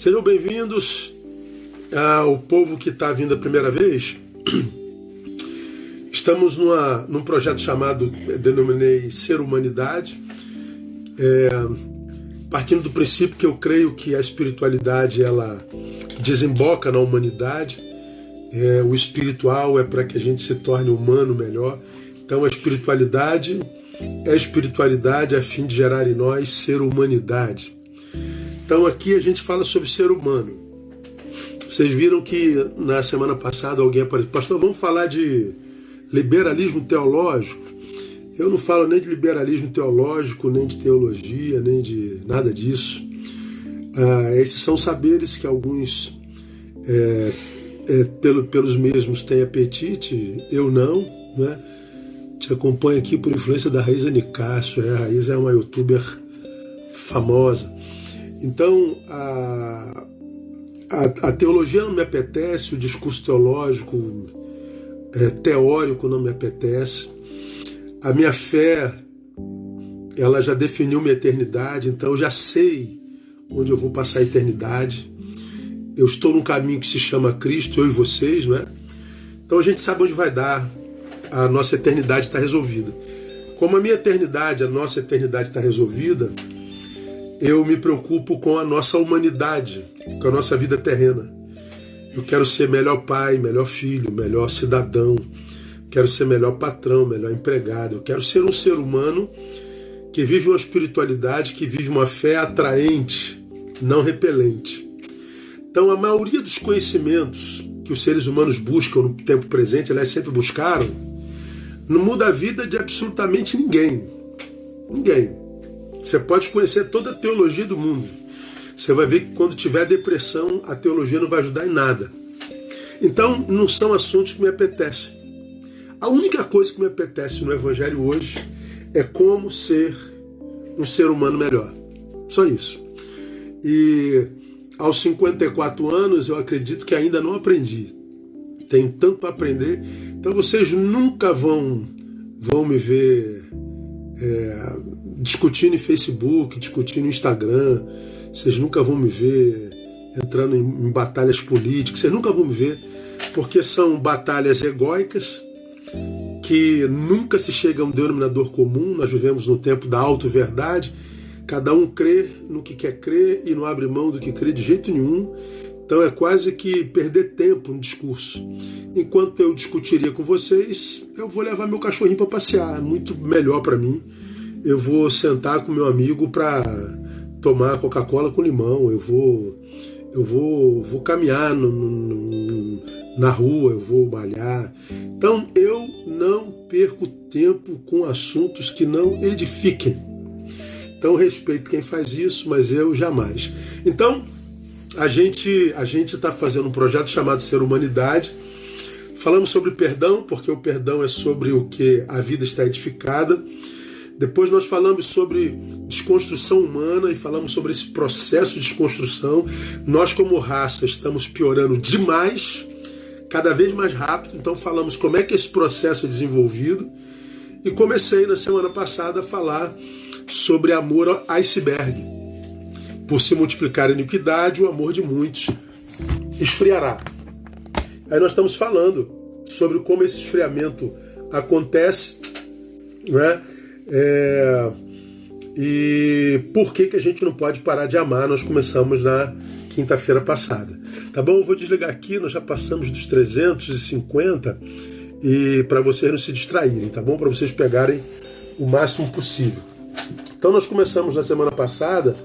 Sejam bem-vindos ao povo que está vindo a primeira vez. Estamos numa, num projeto chamado, denominei Ser Humanidade, é, partindo do princípio que eu creio que a espiritualidade ela desemboca na humanidade, é, o espiritual é para que a gente se torne humano melhor. Então a espiritualidade é a espiritualidade a fim de gerar em nós ser humanidade. Então aqui a gente fala sobre ser humano. Vocês viram que na semana passada alguém apareceu, pastor, vamos falar de liberalismo teológico. Eu não falo nem de liberalismo teológico, nem de teologia, nem de nada disso. Ah, esses são saberes que alguns, é, é, pelo, pelos mesmos, têm apetite, eu não. Né? Te acompanho aqui por influência da Raíza Nicásio. É, a Raíza é uma youtuber famosa. Então, a, a, a, teologia não me apetece, o discurso teológico, é, teórico não me apetece. A minha fé, ela já definiu minha eternidade, então eu já sei onde eu vou passar a eternidade. Eu estou num caminho que se chama Cristo, eu e vocês, não é? Então a gente sabe onde vai dar. A nossa eternidade está resolvida. Como a minha eternidade, a nossa eternidade está resolvida, eu me preocupo com a nossa humanidade, com a nossa vida terrena. Eu quero ser melhor pai, melhor filho, melhor cidadão. Quero ser melhor patrão, melhor empregado. Eu quero ser um ser humano que vive uma espiritualidade, que vive uma fé atraente, não repelente. Então, a maioria dos conhecimentos que os seres humanos buscam no tempo presente, elas sempre buscaram, não muda a vida de absolutamente ninguém. Ninguém. Você pode conhecer toda a teologia do mundo. Você vai ver que quando tiver depressão, a teologia não vai ajudar em nada. Então, não são assuntos que me apetecem. A única coisa que me apetece no Evangelho hoje é como ser um ser humano melhor. Só isso. E aos 54 anos, eu acredito que ainda não aprendi. Tenho tanto para aprender. Então, vocês nunca vão, vão me ver. É, discutindo em Facebook, discutindo no Instagram. Vocês nunca vão me ver entrando em, em batalhas políticas, vocês nunca vão me ver, porque são batalhas egóicas que nunca se chega a um denominador comum. Nós vivemos no tempo da auto-verdade. Cada um crê no que quer crer e não abre mão do que crê de jeito nenhum. Então é quase que perder tempo no discurso. Enquanto eu discutiria com vocês, eu vou levar meu cachorrinho para passear. É muito melhor para mim eu vou sentar com meu amigo para tomar Coca-Cola com limão, eu vou eu vou, vou caminhar no, no, na rua, eu vou malhar. Então eu não perco tempo com assuntos que não edifiquem. Então respeito quem faz isso, mas eu jamais. Então a gente a gente está fazendo um projeto chamado Ser Humanidade. Falamos sobre perdão, porque o perdão é sobre o que a vida está edificada. Depois nós falamos sobre desconstrução humana e falamos sobre esse processo de desconstrução. Nós, como raça, estamos piorando demais, cada vez mais rápido. Então falamos como é que esse processo é desenvolvido. E comecei na semana passada a falar sobre amor iceberg. Por se multiplicar a iniquidade, o amor de muitos esfriará. Aí nós estamos falando sobre como esse esfriamento acontece, não é? É, e por que, que a gente não pode parar de amar? Nós começamos na quinta-feira passada. Tá bom? Eu vou desligar aqui, nós já passamos dos 350 e para vocês não se distraírem, tá bom? Para vocês pegarem o máximo possível. Então nós começamos na semana passada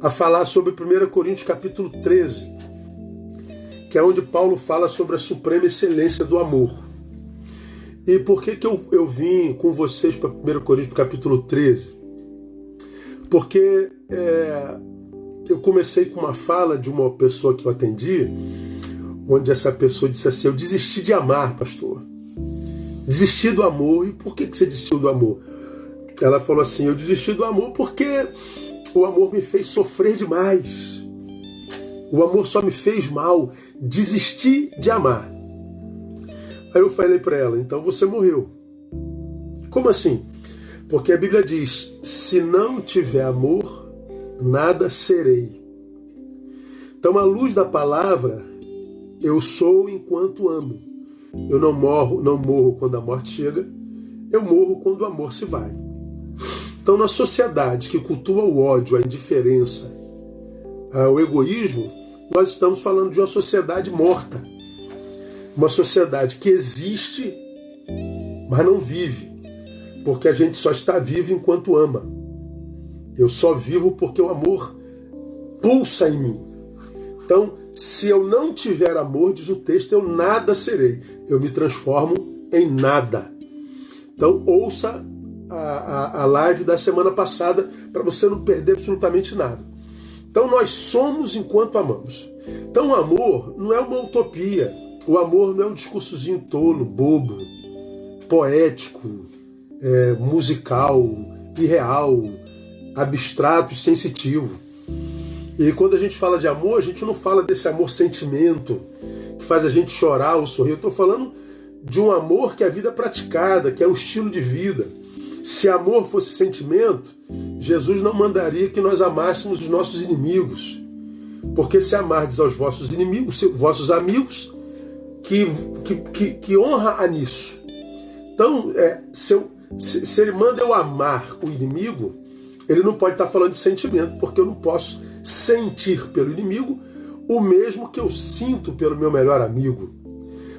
a falar sobre 1 Coríntios capítulo 13, que é onde Paulo fala sobre a suprema excelência do amor. E por que, que eu, eu vim com vocês para 1 Coríntios capítulo 13? Porque é, eu comecei com uma fala de uma pessoa que eu atendi, onde essa pessoa disse assim: Eu desisti de amar, pastor. Desisti do amor. E por que, que você desistiu do amor? Ela falou assim: Eu desisti do amor porque o amor me fez sofrer demais. O amor só me fez mal. Desisti de amar. Aí eu falei para ela: então você morreu. Como assim? Porque a Bíblia diz: se não tiver amor, nada serei. Então, à luz da palavra, eu sou enquanto amo. Eu não morro, não morro quando a morte chega, eu morro quando o amor se vai. Então, na sociedade que cultua o ódio, a indiferença, o egoísmo, nós estamos falando de uma sociedade morta. Uma sociedade que existe, mas não vive. Porque a gente só está vivo enquanto ama. Eu só vivo porque o amor pulsa em mim. Então, se eu não tiver amor, diz o texto, eu nada serei. Eu me transformo em nada. Então, ouça a, a, a live da semana passada para você não perder absolutamente nada. Então, nós somos enquanto amamos. Então, o amor não é uma utopia. O amor não é um discursozinho tolo, bobo, poético, é, musical, irreal, abstrato, sensitivo. E quando a gente fala de amor, a gente não fala desse amor sentimento que faz a gente chorar ou sorrir. Eu estou falando de um amor que é a vida praticada, que é um estilo de vida. Se amor fosse sentimento, Jesus não mandaria que nós amássemos os nossos inimigos. Porque se amardes aos vossos inimigos, vossos amigos, que, que, que, que honra a nisso. Então, é, se, eu, se, se ele manda eu amar o inimigo, ele não pode estar falando de sentimento, porque eu não posso sentir pelo inimigo o mesmo que eu sinto pelo meu melhor amigo.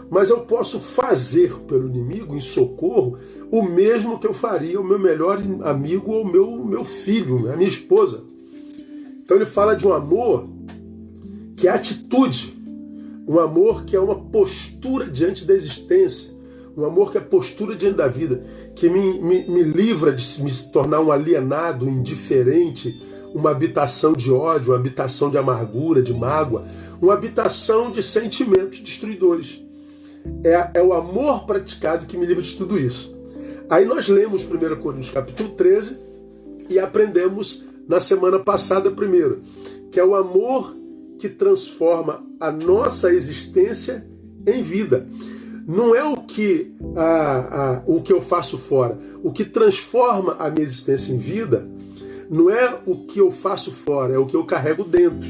Mas eu posso fazer pelo inimigo, em socorro, o mesmo que eu faria ao meu melhor amigo ou meu, meu filho, a minha esposa. Então ele fala de um amor que é atitude, um amor que é uma postura diante da existência, um amor que é postura diante da vida, que me, me, me livra de me tornar um alienado, um indiferente, uma habitação de ódio, uma habitação de amargura, de mágoa, uma habitação de sentimentos destruidores. É, é o amor praticado que me livra de tudo isso. Aí nós lemos 1 Coríntios capítulo 13 e aprendemos na semana passada primeiro, que é o amor que transforma a nossa existência em vida. Não é o que, a, a, o que eu faço fora. O que transforma a minha existência em vida não é o que eu faço fora, é o que eu carrego dentro.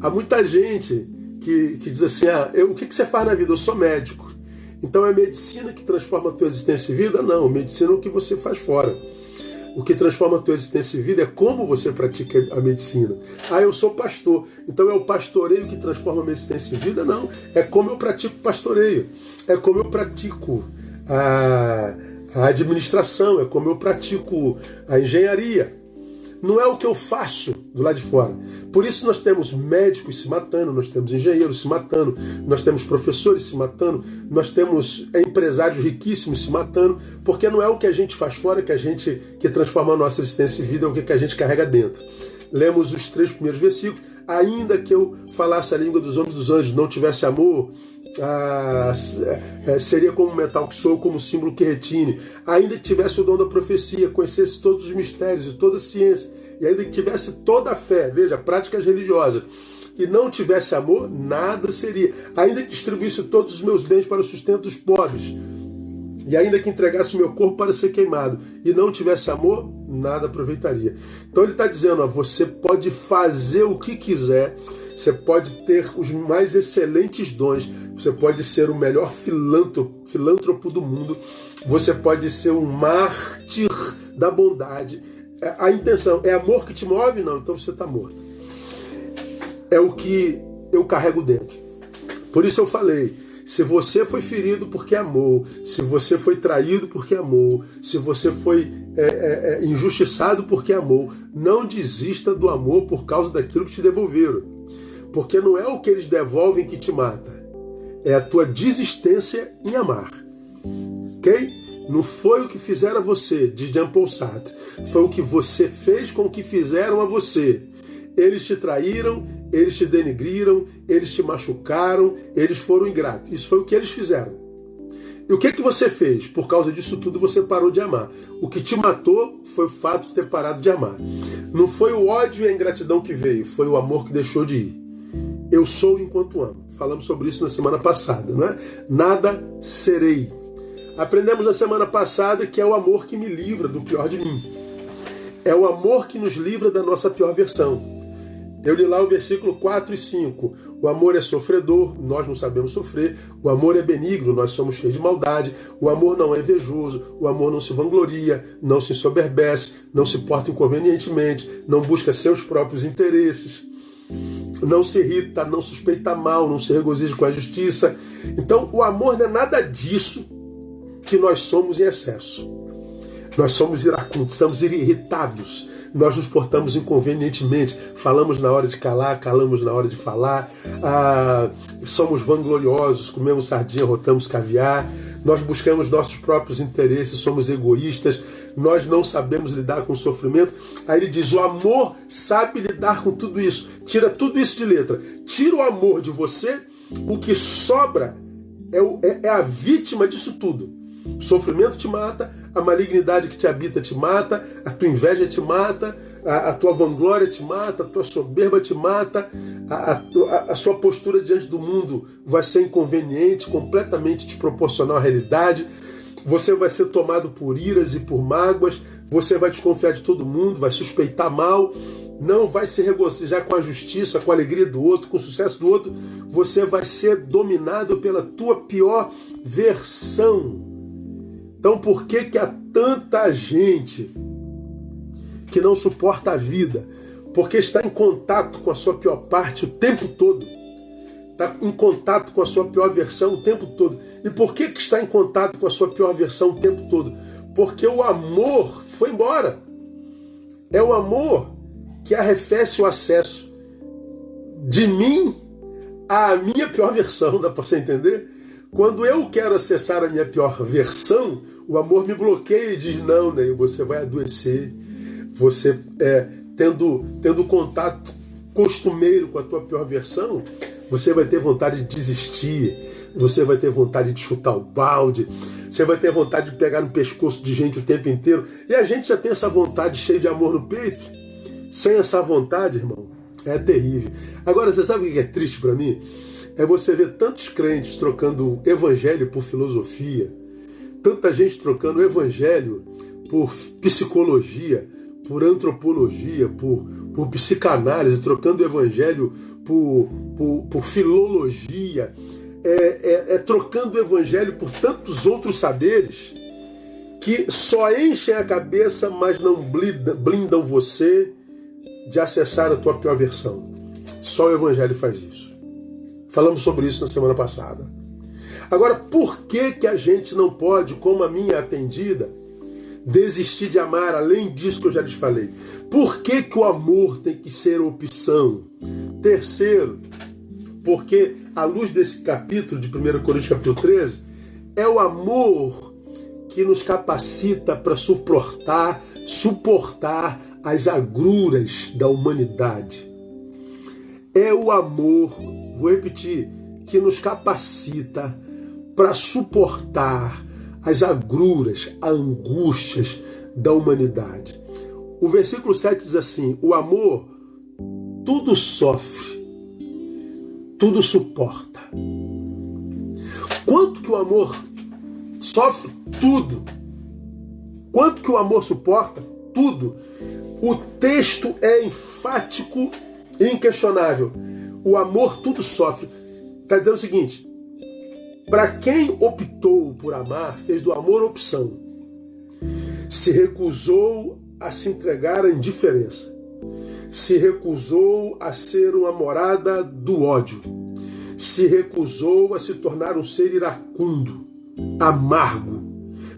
Há muita gente que, que diz assim: ah, eu, o que, que você faz na vida? Eu sou médico. Então é medicina que transforma a tua existência em vida? Não, medicina é o que você faz fora. O que transforma a tua existência em vida é como você pratica a medicina. Ah, eu sou pastor, então é o pastoreio que transforma a minha existência em vida? Não, é como eu pratico pastoreio, é como eu pratico a, a administração, é como eu pratico a engenharia não é o que eu faço do lado de fora. Por isso nós temos médicos se matando, nós temos engenheiros se matando, nós temos professores se matando, nós temos empresários riquíssimos se matando, porque não é o que a gente faz fora que a gente que transforma a nossa existência e vida, é o que a gente carrega dentro. Lemos os três primeiros versículos. Ainda que eu falasse a língua dos homens dos anjos, não tivesse amor, ah, seria como metal que sou, como símbolo que retine. Ainda que tivesse o dom da profecia, conhecesse todos os mistérios e toda a ciência, e ainda que tivesse toda a fé, veja, práticas religiosas, e não tivesse amor, nada seria. Ainda que distribuísse todos os meus bens para o sustento dos pobres, e ainda que entregasse o meu corpo para ser queimado, e não tivesse amor, nada aproveitaria. Então ele está dizendo: ó, você pode fazer o que quiser você pode ter os mais excelentes dons, você pode ser o melhor filântropo, do mundo, você pode ser um mártir da bondade. É, a intenção é amor que te move? Não, então você está morto. É o que eu carrego dentro. Por isso eu falei, se você foi ferido porque amou, se você foi traído porque amou, se você foi é, é, é injustiçado porque amou, não desista do amor por causa daquilo que te devolveram. Porque não é o que eles devolvem que te mata, é a tua desistência em amar. Ok? Não foi o que fizeram a você, diz Jean Paul Sartre. Foi o que você fez com o que fizeram a você. Eles te traíram, eles te denigriram, eles te machucaram, eles foram ingratos. Isso foi o que eles fizeram. E o que que você fez? Por causa disso tudo você parou de amar. O que te matou foi o fato de ter parado de amar. Não foi o ódio e a ingratidão que veio, foi o amor que deixou de ir. Eu sou enquanto amo. Falamos sobre isso na semana passada, não é? Nada serei. Aprendemos na semana passada que é o amor que me livra do pior de mim. É o amor que nos livra da nossa pior versão. Eu li lá o versículo 4 e 5. O amor é sofredor, nós não sabemos sofrer. O amor é benigno, nós somos cheios de maldade. O amor não é invejoso, o amor não se vangloria, não se soberbece, não se porta inconvenientemente, não busca seus próprios interesses, não se irrita, não suspeita mal, não se regozija com a justiça. Então, o amor não é nada disso que nós somos em excesso. Nós somos iracundos, estamos irritados, nós nos portamos inconvenientemente, falamos na hora de calar, calamos na hora de falar, ah, somos vangloriosos, comemos sardinha, rotamos caviar, nós buscamos nossos próprios interesses, somos egoístas, nós não sabemos lidar com o sofrimento. Aí ele diz: o amor sabe lidar com tudo isso. Tira tudo isso de letra. Tira o amor de você, o que sobra é, o, é, é a vítima disso tudo. O sofrimento te mata, a malignidade que te habita te mata, a tua inveja te mata, a, a tua vanglória te mata, a tua soberba te mata, a, a, a, sua postura diante do mundo vai ser inconveniente, completamente desproporcional à realidade. Você vai ser tomado por iras e por mágoas, você vai desconfiar de todo mundo, vai suspeitar mal, não vai se regozijar com a justiça, com a alegria do outro, com o sucesso do outro. Você vai ser dominado pela tua pior versão. Então, por que, que há tanta gente que não suporta a vida? Porque está em contato com a sua pior parte o tempo todo. Está em contato com a sua pior versão o tempo todo. E por que, que está em contato com a sua pior versão o tempo todo? Porque o amor foi embora. É o amor que arrefece o acesso de mim à minha pior versão, dá para você entender? Quando eu quero acessar a minha pior versão, o amor me bloqueia e diz: não, Ney, você vai adoecer. Você, é, tendo, tendo contato costumeiro com a tua pior versão, você vai ter vontade de desistir, você vai ter vontade de chutar o balde, você vai ter vontade de pegar no pescoço de gente o tempo inteiro. E a gente já tem essa vontade cheia de amor no peito. Sem essa vontade, irmão, é terrível. Agora, você sabe o que é triste para mim? é você ver tantos crentes trocando evangelho por filosofia, tanta gente trocando evangelho por psicologia, por antropologia, por, por psicanálise, trocando evangelho por, por, por filologia, é, é, é trocando o evangelho por tantos outros saberes que só enchem a cabeça, mas não blindam, blindam você de acessar a tua pior versão. Só o evangelho faz isso. Falamos sobre isso na semana passada. Agora, por que, que a gente não pode, como a minha atendida, desistir de amar, além disso que eu já lhes falei? Por que, que o amor tem que ser opção? Terceiro, porque à luz desse capítulo de 1 Coríntios capítulo 13, é o amor que nos capacita para suportar, suportar as agruras da humanidade. É o amor vou repetir, que nos capacita para suportar as agruras, as angústias da humanidade. O versículo 7 diz assim: o amor tudo sofre, tudo suporta. Quanto que o amor sofre? Tudo. Quanto que o amor suporta? Tudo. O texto é enfático e inquestionável o amor tudo sofre. Está dizendo o seguinte: para quem optou por amar, fez do amor opção. Se recusou a se entregar à indiferença. Se recusou a ser uma morada do ódio. Se recusou a se tornar um ser iracundo, amargo.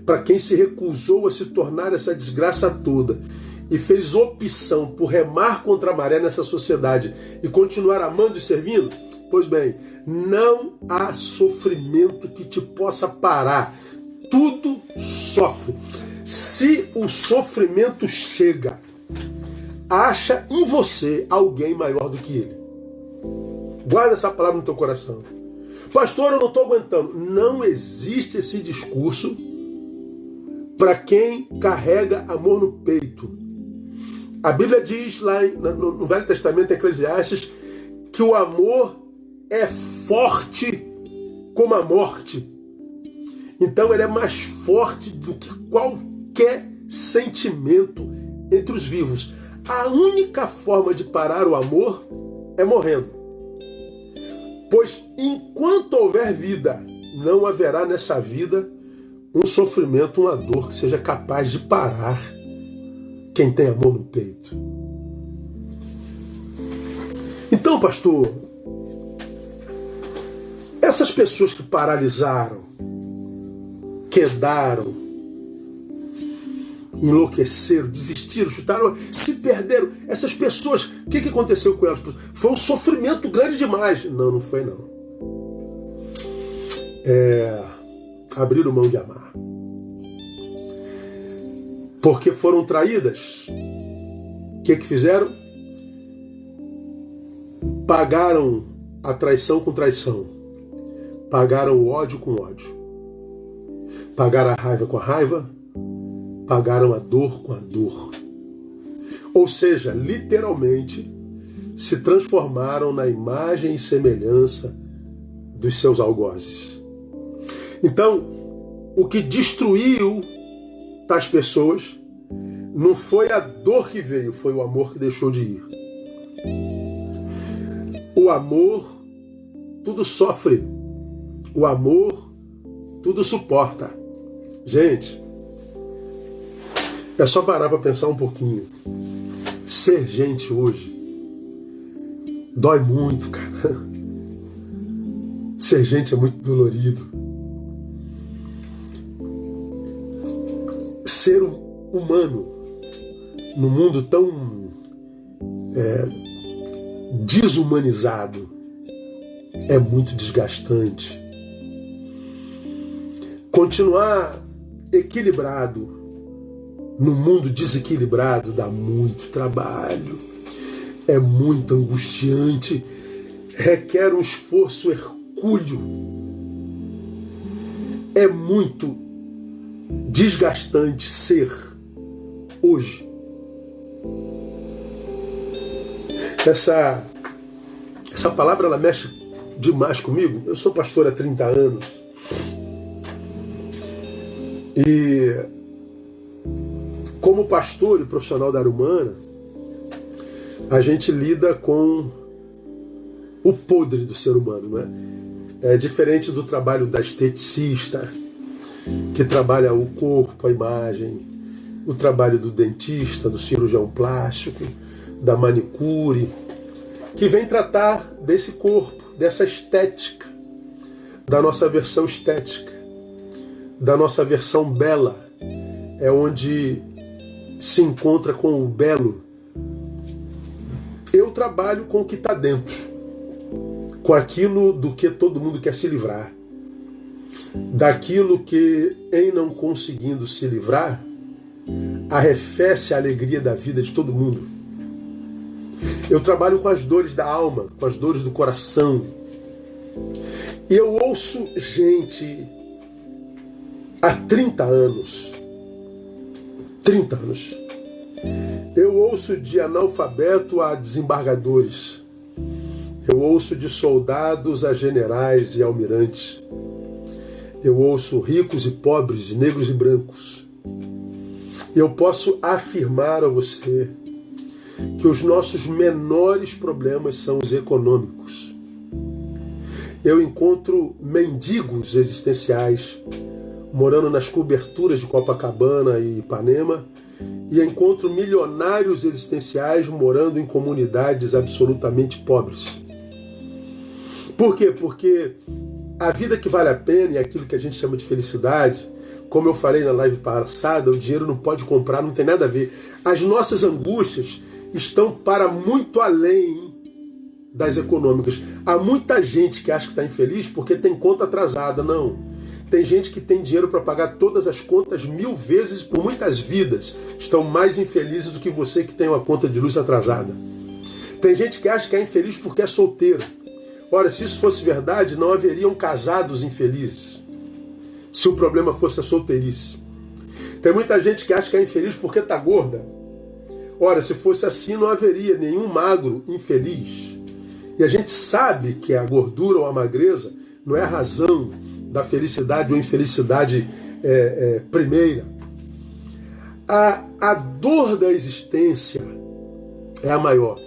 Para quem se recusou a se tornar essa desgraça toda e fez opção por remar contra a maré nessa sociedade e continuar amando e servindo, pois bem, não há sofrimento que te possa parar. Tudo sofre. Se o sofrimento chega, acha em você alguém maior do que ele. Guarda essa palavra no teu coração. Pastor, eu não estou aguentando. Não existe esse discurso para quem carrega amor no peito. A Bíblia diz lá no Velho Testamento, Eclesiastes, que o amor é forte como a morte. Então ele é mais forte do que qualquer sentimento entre os vivos. a única forma de parar o amor é morrendo. Pois enquanto houver vida, não haverá nessa vida um sofrimento, uma dor que seja capaz de parar quem tem amor no peito. Então, pastor, essas pessoas que paralisaram, quedaram, enlouqueceram, desistiram, chutaram, se perderam. Essas pessoas, o que, que aconteceu com elas? Foi um sofrimento grande demais. Não, não foi não. É, abriram mão de amar. Porque foram traídas. O que, que fizeram? Pagaram a traição com traição. Pagaram o ódio com ódio. Pagaram a raiva com a raiva. Pagaram a dor com a dor. Ou seja, literalmente se transformaram na imagem e semelhança dos seus algozes. Então, o que destruiu tais pessoas não foi a dor que veio, foi o amor que deixou de ir. O amor tudo sofre. O amor tudo suporta. Gente, é só parar para pensar um pouquinho. Ser gente hoje dói muito, cara. Ser gente é muito dolorido. Ser humano no mundo tão é, desumanizado é muito desgastante. Continuar equilibrado no mundo desequilibrado dá muito trabalho, é muito angustiante, requer um esforço hercúleo, é muito desgastante ser hoje. Essa, essa palavra ela mexe demais comigo. Eu sou pastor há 30 anos. E como pastor e profissional da área humana, a gente lida com o podre do ser humano, não é? É diferente do trabalho da esteticista, que trabalha o corpo, a imagem, o trabalho do dentista, do cirurgião plástico, da manicure, que vem tratar desse corpo, dessa estética, da nossa versão estética, da nossa versão bela, é onde se encontra com o belo. Eu trabalho com o que está dentro, com aquilo do que todo mundo quer se livrar, daquilo que, em não conseguindo se livrar, arrefece a alegria da vida de todo mundo. Eu trabalho com as dores da alma, com as dores do coração. E eu ouço gente há 30 anos 30 anos. Eu ouço de analfabeto a desembargadores. Eu ouço de soldados a generais e almirantes. Eu ouço ricos e pobres, negros e brancos. Eu posso afirmar a você que os nossos menores problemas são os econômicos. Eu encontro mendigos existenciais morando nas coberturas de Copacabana e Ipanema, e encontro milionários existenciais morando em comunidades absolutamente pobres. Por quê? Porque a vida que vale a pena e aquilo que a gente chama de felicidade, como eu falei na live passada, o dinheiro não pode comprar, não tem nada a ver. As nossas angústias estão para muito além das econômicas. Há muita gente que acha que está infeliz porque tem conta atrasada. Não. Tem gente que tem dinheiro para pagar todas as contas mil vezes por muitas vidas. Estão mais infelizes do que você que tem uma conta de luz atrasada. Tem gente que acha que é infeliz porque é solteiro. Ora, se isso fosse verdade, não haveriam casados infelizes. Se o problema fosse a solteirice. Tem muita gente que acha que é infeliz porque está gorda. Ora, se fosse assim, não haveria nenhum magro infeliz. E a gente sabe que a gordura ou a magreza não é a razão da felicidade ou infelicidade é, é, primeira. A, a dor da existência é a maior.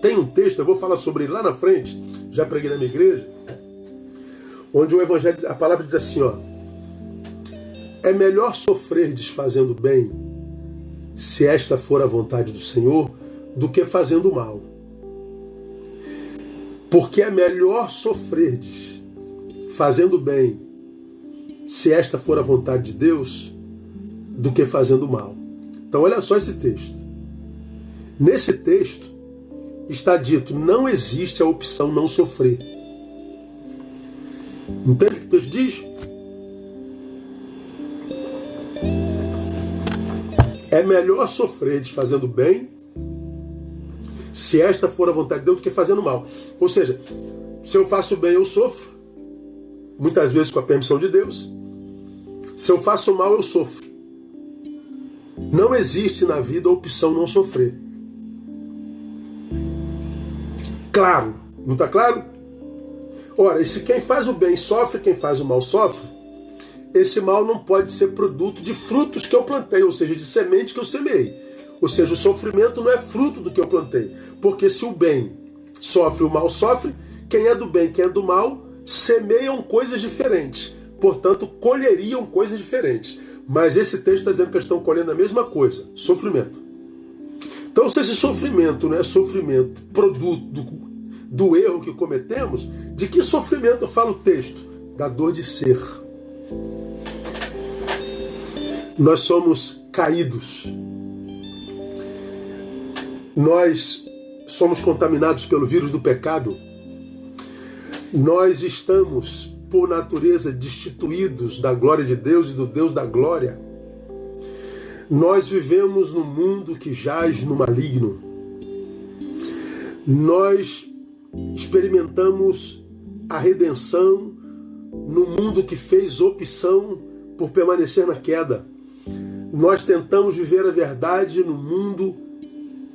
Tem um texto, eu vou falar sobre ele lá na frente, já preguei na minha igreja, onde o evangelho, a palavra diz assim, ó: É melhor sofrer desfazendo bem, se esta for a vontade do Senhor, do que fazendo mal. Porque é melhor sofrerdes fazendo bem, se esta for a vontade de Deus, do que fazendo mal. Então, olha só esse texto. Nesse texto está dito: não existe a opção não sofrer. Entende o que texto diz? É melhor sofrer fazendo bem, se esta for a vontade de Deus, do que fazendo mal. Ou seja, se eu faço bem, eu sofro, muitas vezes com a permissão de Deus. Se eu faço mal, eu sofro. Não existe na vida a opção não sofrer. Claro, não está claro? Ora, e se quem faz o bem sofre, quem faz o mal sofre, esse mal não pode ser produto de frutos que eu plantei, ou seja, de semente que eu semeei. Ou seja, o sofrimento não é fruto do que eu plantei. Porque se o bem sofre, o mal sofre, quem é do bem, quem é do mal, semeiam coisas diferentes. Portanto, colheriam coisas diferentes. Mas esse texto está dizendo que estão colhendo a mesma coisa: sofrimento. Então, se esse sofrimento não é sofrimento produto do, do erro que cometemos, de que sofrimento fala o texto? Da dor de ser. Nós somos caídos. Nós somos contaminados pelo vírus do pecado. Nós estamos, por natureza, destituídos da glória de Deus e do Deus da glória. Nós vivemos num mundo que jaz no maligno. Nós experimentamos a redenção no mundo que fez opção por permanecer na queda. Nós tentamos viver a verdade no mundo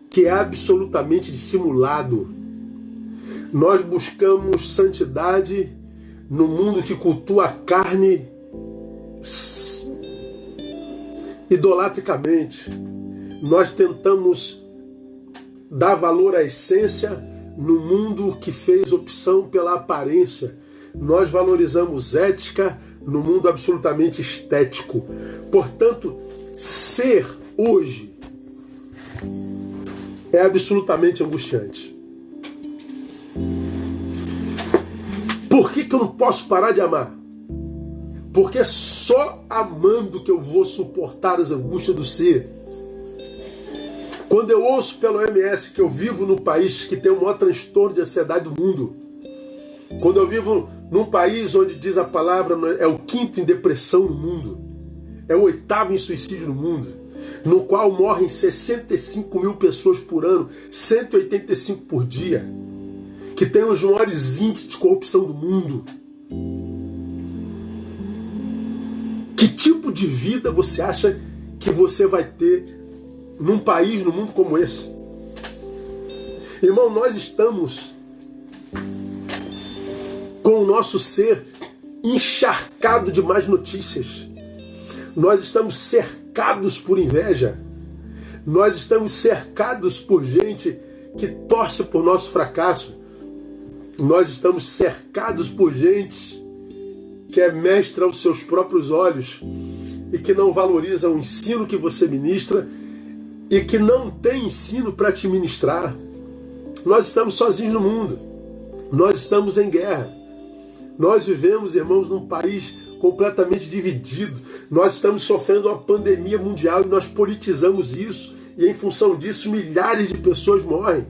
que é absolutamente dissimulado. Nós buscamos santidade no mundo que cultua a carne idolatricamente. Nós tentamos dar valor à essência no mundo que fez opção pela aparência. Nós valorizamos ética no mundo absolutamente estético. Portanto, ser hoje é absolutamente angustiante. Por que, que eu não posso parar de amar? Porque é só amando que eu vou suportar as angústias do ser. Quando eu ouço pelo MS que eu vivo no país que tem o maior transtorno de ansiedade do mundo, quando eu vivo num país onde diz a palavra é o quinto em depressão no mundo, é o oitavo em suicídio no mundo, no qual morrem 65 mil pessoas por ano, 185 por dia, que tem os maiores índices de corrupção do mundo. Que tipo de vida você acha que você vai ter num país, num mundo como esse. Irmão, nós estamos com o nosso ser encharcado de más notícias. Nós estamos cercados por inveja. Nós estamos cercados por gente que torce por nosso fracasso. Nós estamos cercados por gente que é mestre aos seus próprios olhos e que não valoriza o ensino que você ministra e que não tem ensino para te ministrar. Nós estamos sozinhos no mundo. Nós estamos em guerra. Nós vivemos, irmãos, num país completamente dividido. Nós estamos sofrendo uma pandemia mundial e nós politizamos isso. E em função disso, milhares de pessoas morrem.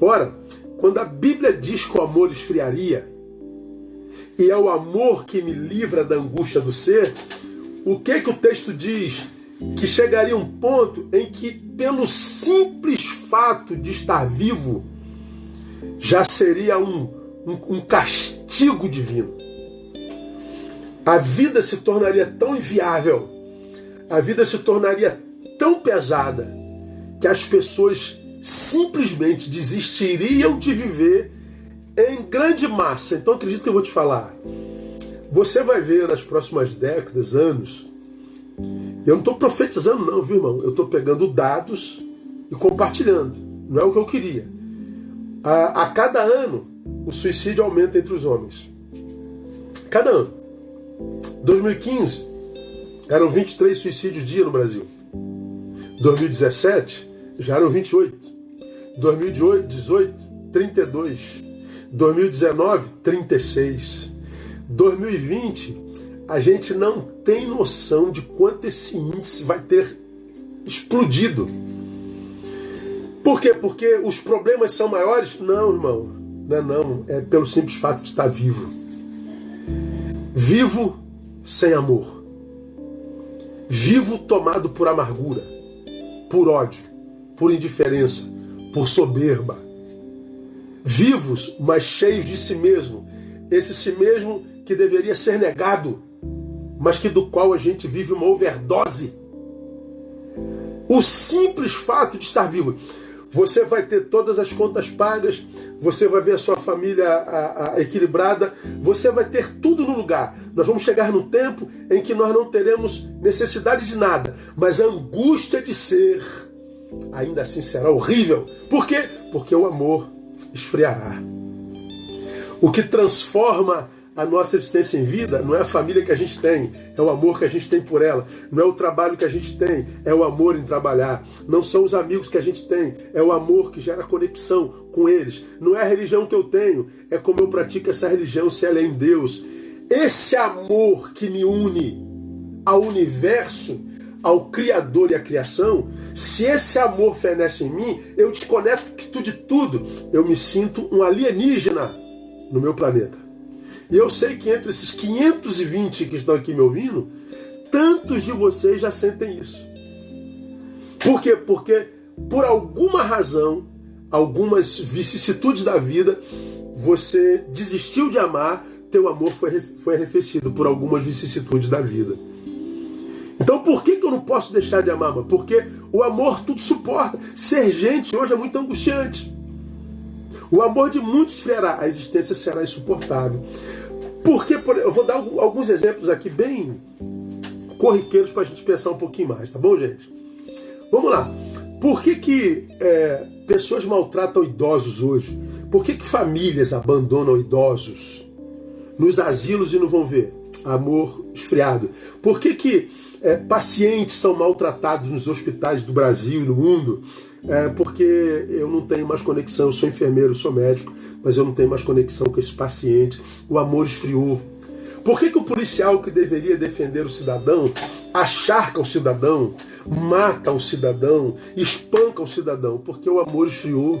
Ora, quando a Bíblia diz que o amor esfriaria, e é o amor que me livra da angústia do ser, o que que o texto diz? que chegaria um ponto em que, pelo simples fato de estar vivo, já seria um, um, um castigo divino. A vida se tornaria tão inviável, a vida se tornaria tão pesada, que as pessoas simplesmente desistiriam de viver em grande massa. Então acredito que eu vou te falar. Você vai ver nas próximas décadas, anos, eu não estou profetizando, não, viu, irmão? Eu estou pegando dados e compartilhando. Não é o que eu queria. A, a cada ano, o suicídio aumenta entre os homens. Cada ano. 2015, eram 23 suicídios dia no Brasil. 2017, já eram 28. 2018, 32. 2019, 36. 2020, a gente não tem noção de quanto esse índice vai ter explodido. Por quê? Porque os problemas são maiores? Não, irmão. Não é não. É pelo simples fato de estar vivo. Vivo sem amor. Vivo tomado por amargura, por ódio, por indiferença, por soberba. Vivos, mas cheios de si mesmo. Esse si mesmo que deveria ser negado, mas que do qual a gente vive uma overdose. O simples fato de estar vivo. Você vai ter todas as contas pagas, você vai ver a sua família a, a, equilibrada, você vai ter tudo no lugar. Nós vamos chegar no tempo em que nós não teremos necessidade de nada, mas a angústia de ser ainda assim será horrível. Por quê? Porque o amor esfriará. O que transforma a nossa existência em vida não é a família que a gente tem, é o amor que a gente tem por ela. Não é o trabalho que a gente tem, é o amor em trabalhar. Não são os amigos que a gente tem, é o amor que gera conexão com eles. Não é a religião que eu tenho, é como eu pratico essa religião se ela é em Deus. Esse amor que me une ao universo, ao Criador e à criação, se esse amor fenece em mim, eu desconecto de tudo. Eu me sinto um alienígena no meu planeta. E eu sei que entre esses 520 que estão aqui me ouvindo, tantos de vocês já sentem isso. Por quê? Porque por alguma razão, algumas vicissitudes da vida, você desistiu de amar, teu amor foi, foi arrefecido por algumas vicissitudes da vida. Então por que, que eu não posso deixar de amar? Porque o amor tudo suporta. Ser gente hoje é muito angustiante. O amor de muitos esfriará, a existência será insuportável. Porque, eu vou dar alguns exemplos aqui bem corriqueiros para a gente pensar um pouquinho mais, tá bom, gente? Vamos lá. Por que, que é, pessoas maltratam idosos hoje? Por que, que famílias abandonam idosos nos asilos e não vão ver? Amor esfriado. Por que, que é, pacientes são maltratados nos hospitais do Brasil e no mundo? é, porque eu não tenho mais conexão, eu sou enfermeiro, sou médico, mas eu não tenho mais conexão com esse paciente. O amor esfriou. Por que, que o policial que deveria defender o cidadão acharca o cidadão, mata o cidadão, espanca o cidadão? Porque o amor esfriou.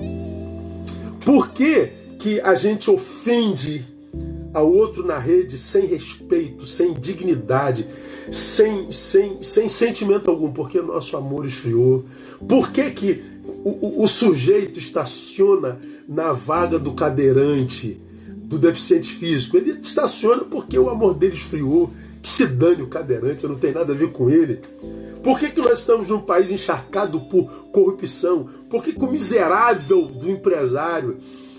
Por que, que a gente ofende ao outro na rede sem respeito, sem dignidade, sem, sem, sem sentimento algum? Porque nosso amor esfriou. Por que, que o, o, sujeito estaciona na vaga do cadeirante, do deficiente físico. Ele estaciona porque o amor dele esfriou. Que se dane o cadeirante, não tem nada a ver com ele. Por que, que nós estamos num país encharcado por corrupção? Por que, que o miserável do empresário,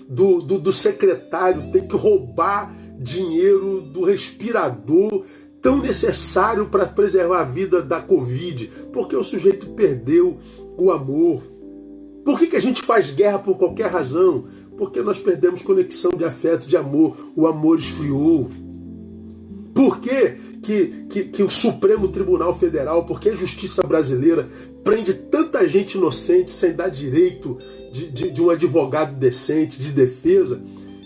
do, do, do secretário, tem que roubar dinheiro do respirador tão necessário para preservar a vida da Covid? Porque o sujeito perdeu o amor, por que, que a gente faz guerra por qualquer razão? Porque nós perdemos conexão de afeto, de amor. O amor esfriou. Por que, que, que, que o Supremo Tribunal Federal, porque a justiça brasileira prende tanta gente inocente sem dar direito de, de, de um advogado decente, de defesa,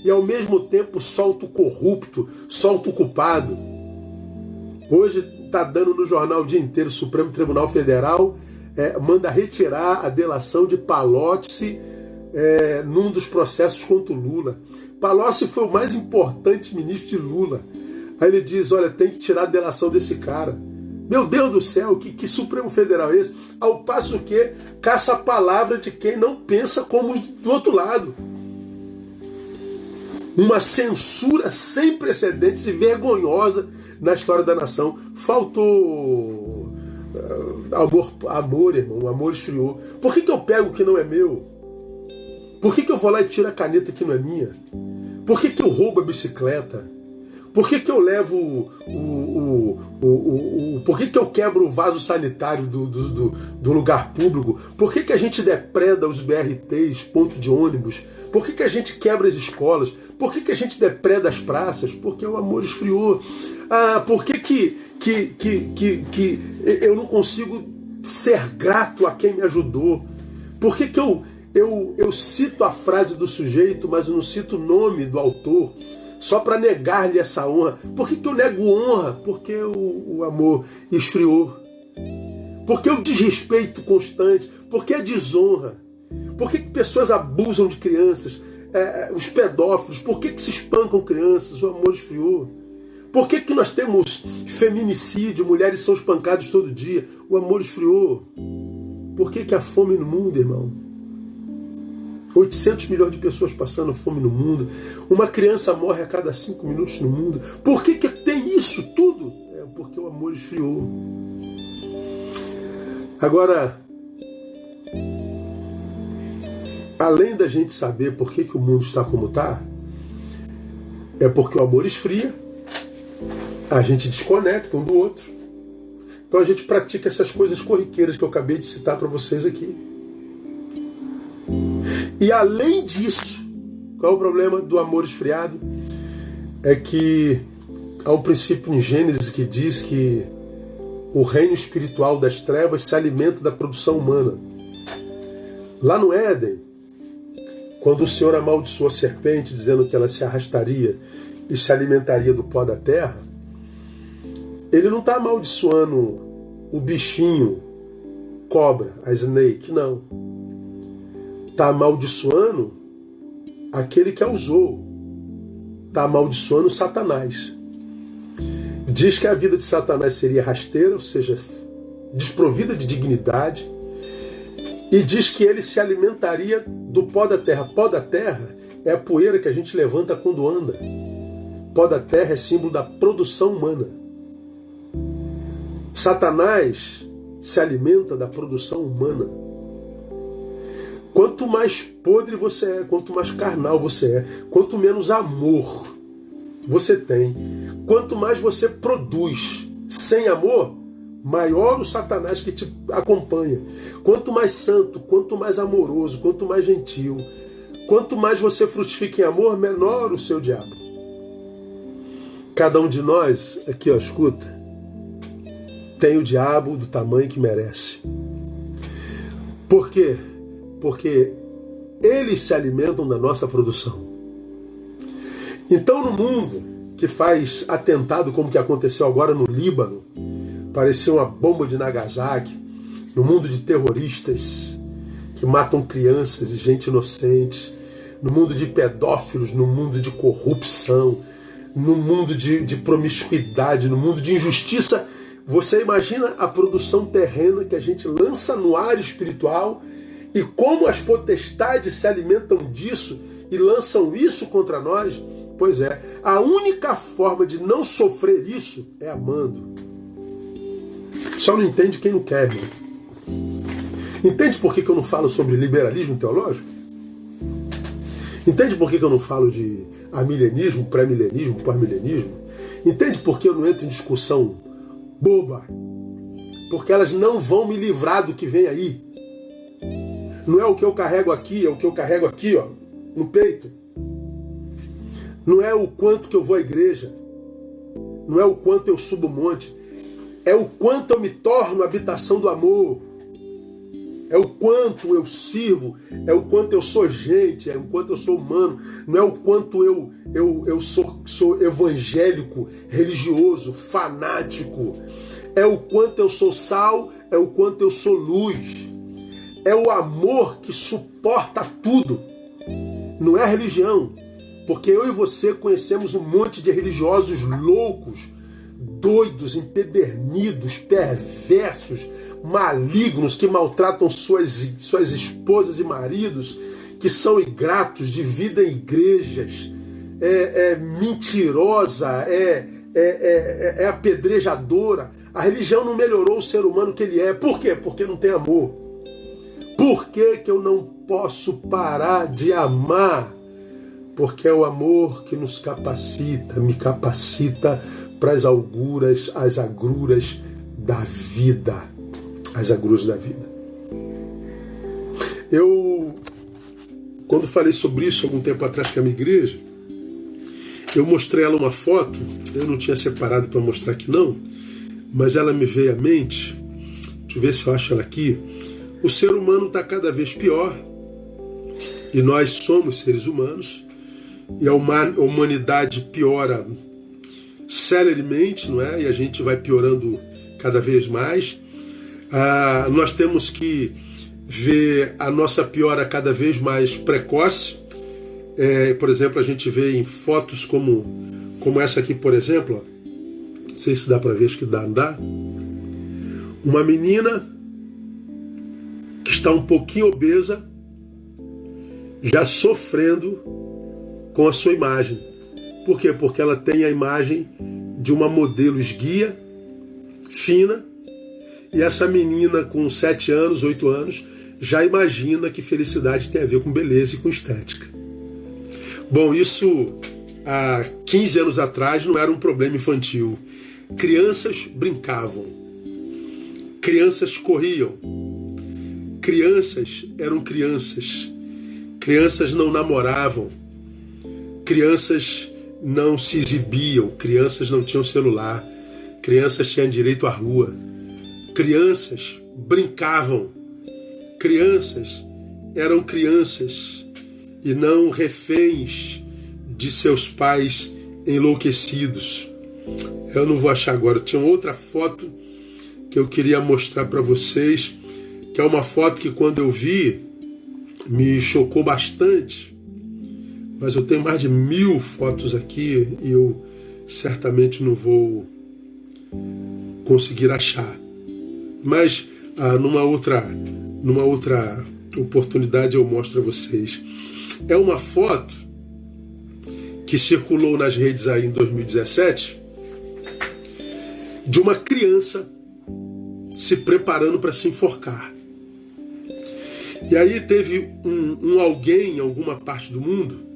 e ao mesmo tempo solta o corrupto, solta o culpado? Hoje está dando no jornal o dia inteiro o Supremo Tribunal Federal é, manda retirar a delação de Palocci é, num dos processos contra o Lula. Palocci foi o mais importante ministro de Lula. Aí ele diz: olha, tem que tirar a delação desse cara. Meu Deus do céu, que, que Supremo Federal é esse? Ao passo que caça a palavra de quem não pensa como do outro lado. Uma censura sem precedentes e vergonhosa na história da nação. Faltou Amor, amor, irmão, amor esfriou. Por que, que eu pego o que não é meu? Por que, que eu vou lá e tiro a caneta que não é minha? Por que, que eu roubo a bicicleta? Por que, que eu levo o, o, o, o, o, Por que, que eu quebro o vaso sanitário do, do, do, do lugar público? Por que, que a gente depreda os BRTs, ponto de ônibus? Por que, que a gente quebra as escolas? Por que, que a gente depreda as praças? Porque o amor esfriou. Ah, por que, que, que, que, que, que eu não consigo ser grato a quem me ajudou? Por que, que eu, eu, eu cito a frase do sujeito, mas eu não cito o nome do autor? só para negar-lhe essa honra. Por que, que eu nego honra? Porque o, o amor esfriou. Porque o desrespeito constante. Porque a desonra. Por que, que pessoas abusam de crianças? É, os pedófilos. Por que, que se espancam crianças? O amor esfriou. Por que, que nós temos feminicídio? Mulheres são espancadas todo dia. O amor esfriou. Por que, que há fome no mundo, irmão? 800 milhões de pessoas passando fome no mundo. Uma criança morre a cada cinco minutos no mundo. Por que, que tem isso tudo? É porque o amor esfriou. Agora, além da gente saber por que, que o mundo está como está, é porque o amor esfria, a gente desconecta um do outro. Então a gente pratica essas coisas corriqueiras que eu acabei de citar para vocês aqui. E além disso, qual é o problema do amor esfriado? É que há um princípio em Gênesis que diz que o reino espiritual das trevas se alimenta da produção humana. Lá no Éden, quando o Senhor amaldiçoou a serpente, dizendo que ela se arrastaria e se alimentaria do pó da terra, ele não está amaldiçoando o bichinho, cobra, a snake, não está amaldiçoando aquele que a usou, está amaldiçoando Satanás. Diz que a vida de Satanás seria rasteira, ou seja, desprovida de dignidade, e diz que ele se alimentaria do pó da terra. Pó da terra é a poeira que a gente levanta quando anda. Pó da terra é símbolo da produção humana. Satanás se alimenta da produção humana. Quanto mais podre você é, quanto mais carnal você é, quanto menos amor você tem, quanto mais você produz sem amor, maior o Satanás que te acompanha. Quanto mais santo, quanto mais amoroso, quanto mais gentil, quanto mais você frutifica em amor, menor o seu diabo. Cada um de nós, aqui ó, escuta, tem o diabo do tamanho que merece. Por quê? porque eles se alimentam da nossa produção. Então, no mundo que faz atentado como que aconteceu agora no Líbano, parecia uma bomba de Nagasaki, no mundo de terroristas que matam crianças e gente inocente, no mundo de pedófilos, no mundo de corrupção, no mundo de, de promiscuidade, no mundo de injustiça. Você imagina a produção terrena que a gente lança no ar espiritual e como as potestades se alimentam disso e lançam isso contra nós? Pois é, a única forma de não sofrer isso é amando. Só não entende quem não quer, irmão. Entende por que, eu não falo sobre liberalismo teológico? Entende por que, que eu não falo de amilenismo, pré-milenismo, pós-milenismo? Entende por que eu não entro em discussão boba? Porque elas não vão me livrar do que vem aí. Não é o que eu carrego aqui, é o que eu carrego aqui, ó, no peito. Não é o quanto que eu vou à igreja. Não é o quanto eu subo o monte. É o quanto eu me torno habitação do amor. É o quanto eu sirvo, é o quanto eu sou gente, é o quanto eu sou humano, não é o quanto eu, eu, eu sou, sou evangélico, religioso, fanático. É o quanto eu sou sal, é o quanto eu sou luz é o amor que suporta tudo. Não é a religião. Porque eu e você conhecemos um monte de religiosos loucos, doidos, empedernidos, perversos, malignos, que maltratam suas, suas esposas e maridos, que são ingratos, de vida em igrejas, é, é mentirosa, é, é, é, é apedrejadora. A religião não melhorou o ser humano que ele é. Por quê? Porque não tem amor. Por que, que eu não posso parar de amar? porque é o amor que nos capacita, me capacita para as auguras, as agruras da vida. As agruras da vida. Eu, quando falei sobre isso algum tempo atrás com a minha igreja, eu mostrei ela uma foto, eu não tinha separado para mostrar aqui não, mas ela me veio à mente. Deixa eu ver se eu acho ela aqui. O ser humano está cada vez pior, e nós somos seres humanos, e a humanidade piora celeremente, não é? E a gente vai piorando cada vez mais. Ah, nós temos que ver a nossa piora cada vez mais precoce. É, por exemplo, a gente vê em fotos como, como essa aqui, por exemplo. Ó. Não sei se dá para ver, acho que dá, não dá. Uma menina que está um pouquinho obesa, já sofrendo com a sua imagem. Por quê? Porque ela tem a imagem de uma modelo esguia, fina, e essa menina com 7 anos, 8 anos, já imagina que felicidade tem a ver com beleza e com estética. Bom, isso há 15 anos atrás não era um problema infantil. Crianças brincavam, crianças corriam, crianças eram crianças, crianças não namoravam, crianças não se exibiam, crianças não tinham celular, crianças tinham direito à rua, crianças brincavam, crianças eram crianças e não reféns de seus pais enlouquecidos. Eu não vou achar agora, tinha outra foto que eu queria mostrar para vocês, que é uma foto que quando eu vi me chocou bastante mas eu tenho mais de mil fotos aqui e eu certamente não vou conseguir achar. Mas ah, numa outra numa outra oportunidade eu mostro a vocês. É uma foto que circulou nas redes aí em 2017 de uma criança se preparando para se enforcar. E aí teve um, um alguém em alguma parte do mundo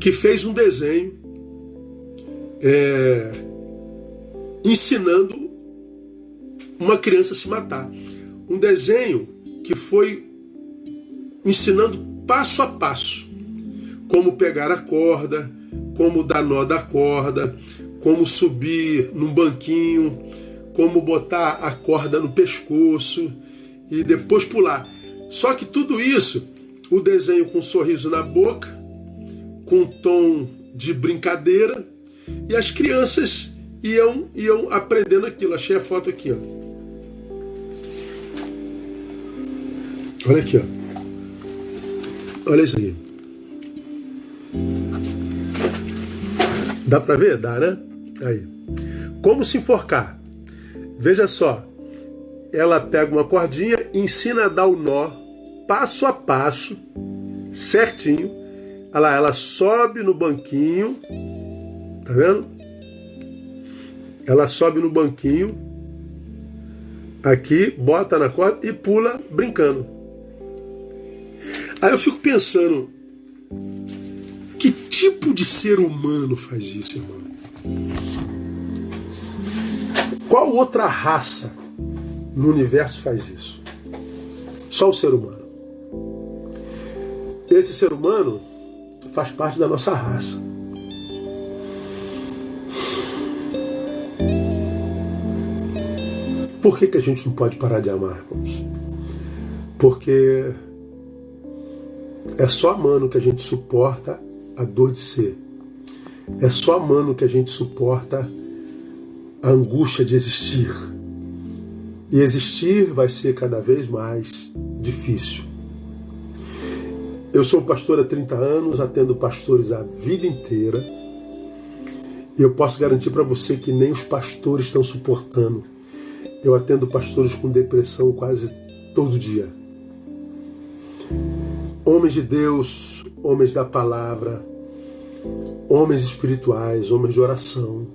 que fez um desenho é, ensinando uma criança a se matar. Um desenho que foi ensinando passo a passo como pegar a corda, como dar nó da corda, como subir num banquinho, como botar a corda no pescoço e depois pular. Só que tudo isso, o desenho com um sorriso na boca, com um tom de brincadeira e as crianças iam, iam aprendendo aquilo. Achei a foto aqui, ó. Olha aqui, ó. Olha isso aqui. Dá para ver? Dá, né? Aí. Como se enforcar? Veja só. Ela pega uma cordinha, ensina a dar o nó passo a passo, certinho, Olha lá, ela sobe no banquinho. Tá vendo? Ela sobe no banquinho. Aqui, bota na corda e pula brincando. Aí eu fico pensando, que tipo de ser humano faz isso, irmão? Qual outra raça no universo faz isso? Só o ser humano. Esse ser humano faz parte da nossa raça. Por que, que a gente não pode parar de amar, irmãos? Porque é só amando que a gente suporta a dor de ser. É só amando que a gente suporta a angústia de existir. E existir vai ser cada vez mais difícil. Eu sou pastor há 30 anos, atendo pastores a vida inteira. E eu posso garantir para você que nem os pastores estão suportando. Eu atendo pastores com depressão quase todo dia. Homens de Deus, homens da palavra, homens espirituais, homens de oração.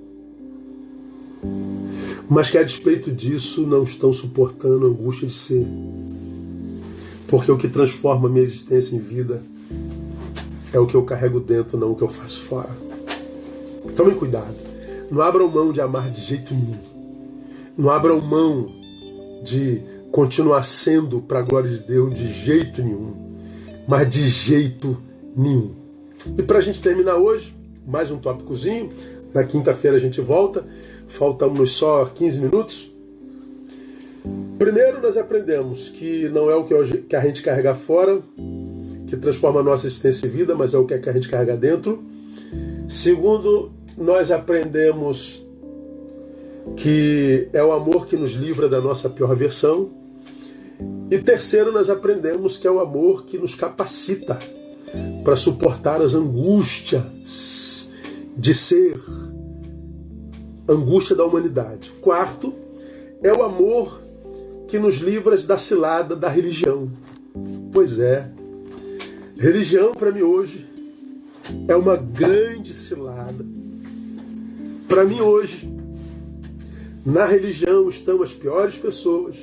Mas que a despeito disso não estão suportando a angústia de ser porque o que transforma minha existência em vida é o que eu carrego dentro, não o que eu faço fora. Tomem cuidado. Não abram mão de amar de jeito nenhum. Não abram mão de continuar sendo para a glória de Deus de jeito nenhum. Mas de jeito nenhum. E para a gente terminar hoje, mais um tópicozinho. Na quinta-feira a gente volta. Faltamos só 15 minutos. Primeiro, nós aprendemos que não é o que a gente carrega fora que transforma a nossa existência e vida, mas é o que a gente carrega dentro. Segundo, nós aprendemos que é o amor que nos livra da nossa pior versão. E terceiro, nós aprendemos que é o amor que nos capacita para suportar as angústias de ser angústia da humanidade. Quarto, é o amor que nos livra da cilada da religião. Pois é, religião para mim hoje é uma grande cilada. Para mim hoje, na religião estão as piores pessoas.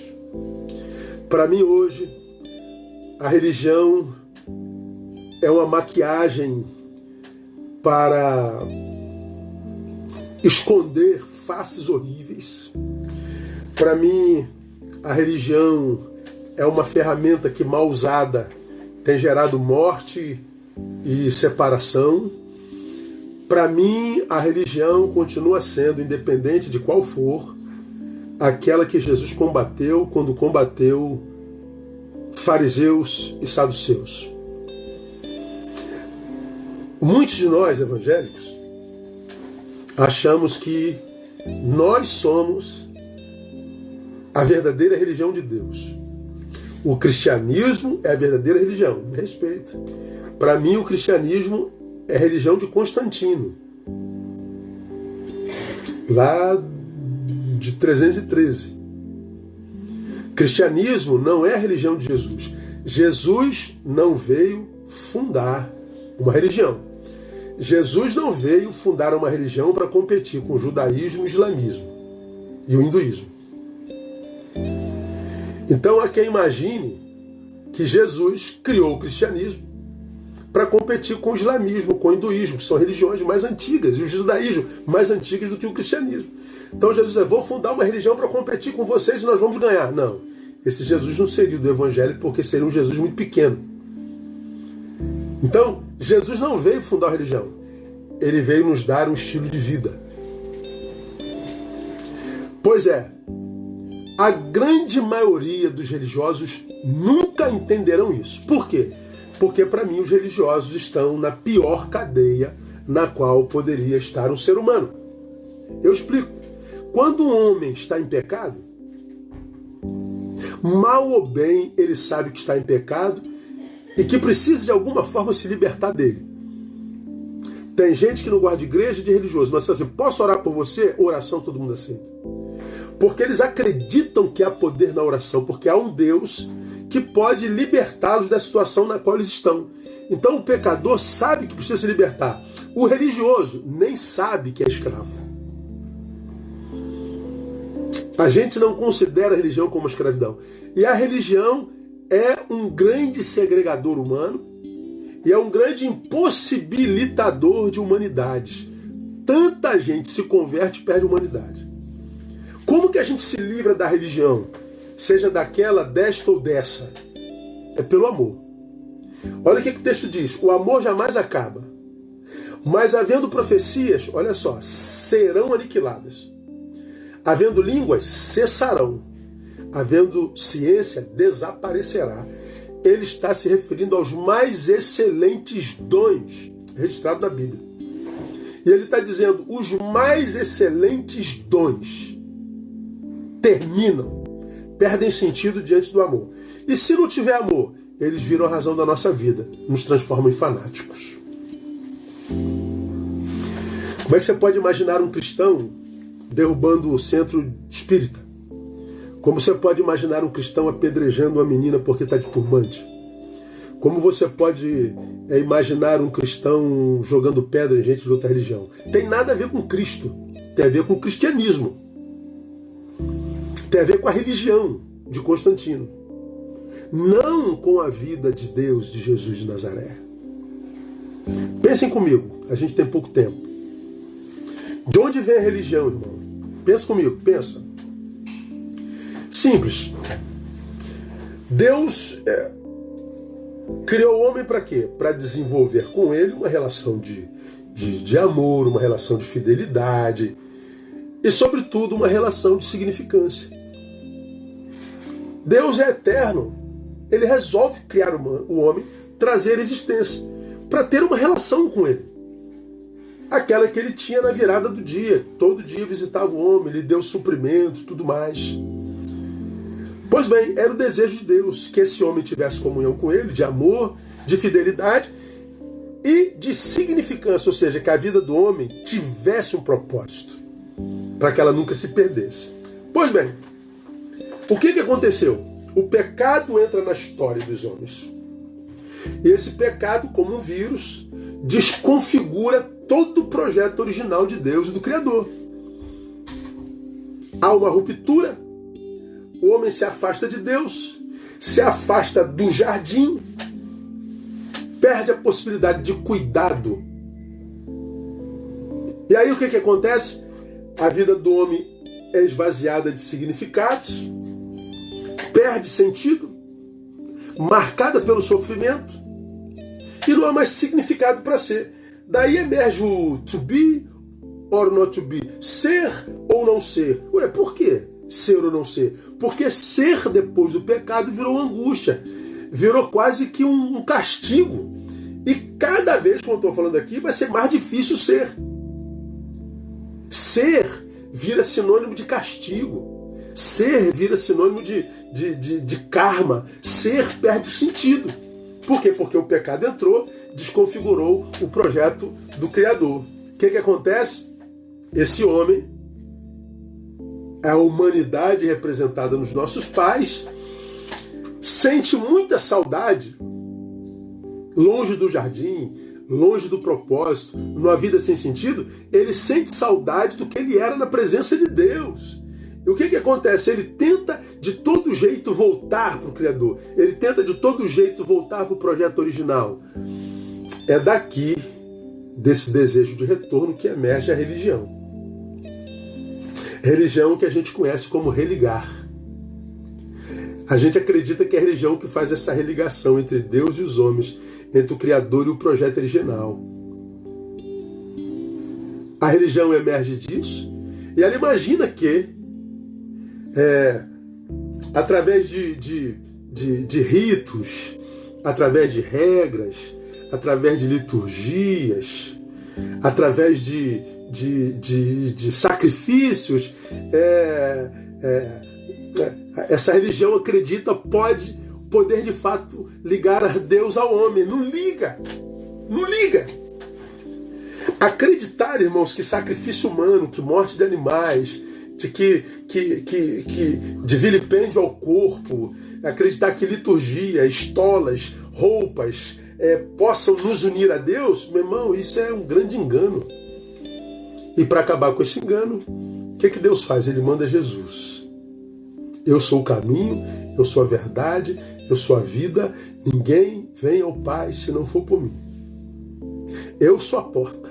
Para mim hoje, a religião é uma maquiagem para esconder faces horríveis. Para mim, a religião é uma ferramenta que, mal usada, tem gerado morte e separação. Para mim, a religião continua sendo, independente de qual for, aquela que Jesus combateu quando combateu fariseus e saduceus. Muitos de nós evangélicos achamos que nós somos a verdadeira religião de Deus. O cristianismo é a verdadeira religião. Respeito. Para mim, o cristianismo é a religião de Constantino. Lá de 313. Cristianismo não é a religião de Jesus. Jesus não veio fundar uma religião. Jesus não veio fundar uma religião para competir com o judaísmo o islamismo e o hinduísmo. Então há quem imagine que Jesus criou o cristianismo para competir com o islamismo, com o hinduísmo, que são religiões mais antigas, e o judaísmo mais antigas do que o cristianismo. Então Jesus disse: Vou fundar uma religião para competir com vocês e nós vamos ganhar. Não. Esse Jesus não seria do evangelho porque seria um Jesus muito pequeno. Então, Jesus não veio fundar a religião. Ele veio nos dar um estilo de vida. Pois é, a grande maioria dos religiosos nunca entenderão isso. Por quê? Porque para mim os religiosos estão na pior cadeia na qual poderia estar um ser humano. Eu explico. Quando um homem está em pecado, mal ou bem ele sabe que está em pecado e que precisa de alguma forma se libertar dele. Tem gente que não de igreja de religioso, mas fala assim: posso orar por você? Oração todo mundo aceita. Porque eles acreditam que há poder na oração, porque há um Deus que pode libertá-los da situação na qual eles estão. Então o pecador sabe que precisa se libertar. O religioso nem sabe que é escravo. A gente não considera a religião como escravidão. E a religião é um grande segregador humano e é um grande impossibilitador de humanidades. Tanta gente se converte e perde humanidade. Como que a gente se livra da religião? Seja daquela, desta ou dessa? É pelo amor. Olha o que, que o texto diz: o amor jamais acaba. Mas havendo profecias, olha só, serão aniquiladas. Havendo línguas, cessarão. Havendo ciência, desaparecerá. Ele está se referindo aos mais excelentes dons registrados na Bíblia. E ele está dizendo: os mais excelentes dons terminam, perdem sentido diante do amor. E se não tiver amor, eles viram a razão da nossa vida, nos transformam em fanáticos. Como é que você pode imaginar um cristão derrubando o centro espírita? Como você pode imaginar um cristão apedrejando uma menina porque está de turbante? Como você pode é, imaginar um cristão jogando pedra em gente de outra religião? Tem nada a ver com Cristo, tem a ver com o cristianismo tem a ver com a religião de Constantino, não com a vida de Deus de Jesus de Nazaré. Pensem comigo, a gente tem pouco tempo. De onde vem a religião, irmão? Pensa comigo, pensa. Simples. Deus é, criou o homem para quê? Para desenvolver com ele uma relação de, de, de amor, uma relação de fidelidade e, sobretudo, uma relação de significância. Deus é eterno. Ele resolve criar o homem, trazer existência, para ter uma relação com ele. Aquela que ele tinha na virada do dia. Todo dia visitava o homem, lhe deu suprimento, tudo mais. Pois bem, era o desejo de Deus que esse homem tivesse comunhão com ele, de amor, de fidelidade e de significância, ou seja, que a vida do homem tivesse um propósito, para que ela nunca se perdesse. Pois bem, o que, que aconteceu? O pecado entra na história dos homens. E esse pecado, como um vírus, desconfigura todo o projeto original de Deus e do Criador. Há uma ruptura, o homem se afasta de Deus, se afasta do jardim, perde a possibilidade de cuidado. E aí o que, que acontece? A vida do homem é esvaziada de significados, perde sentido, marcada pelo sofrimento, e não há mais significado para ser. Daí emerge o to be or not to be, ser ou não ser. Ué, por quê? Ser ou não ser? Porque ser depois do pecado virou angústia, virou quase que um castigo. E cada vez, como eu estou falando aqui, vai ser mais difícil ser. Ser vira sinônimo de castigo. Ser vira sinônimo de, de, de, de karma. Ser perde o sentido. Por quê? Porque o pecado entrou, desconfigurou o projeto do Criador. O que, que acontece? Esse homem, a humanidade representada nos nossos pais, sente muita saudade, longe do jardim, longe do propósito, numa vida sem sentido, ele sente saudade do que ele era na presença de Deus. E o que, que acontece? Ele tenta de todo jeito voltar para o Criador. Ele tenta de todo jeito voltar para o projeto original. É daqui, desse desejo de retorno, que emerge a religião. Religião que a gente conhece como religar. A gente acredita que é a religião que faz essa religação entre Deus e os homens, entre o Criador e o projeto original. A religião emerge disso e ela imagina que é, através de, de, de, de ritos, através de regras, através de liturgias, através de, de, de, de sacrifícios, é, é, é, essa religião acredita pode poder de fato ligar a Deus ao homem. Não liga! Não liga! Acreditar, irmãos, que sacrifício humano, que morte de animais, de que, que, que, que de vilipêndio ao corpo, acreditar que liturgia, estolas, roupas é, possam nos unir a Deus, meu irmão, isso é um grande engano. E para acabar com esse engano, o que, que Deus faz? Ele manda Jesus. Eu sou o caminho, eu sou a verdade, eu sou a vida, ninguém vem ao Pai se não for por mim. Eu sou a porta.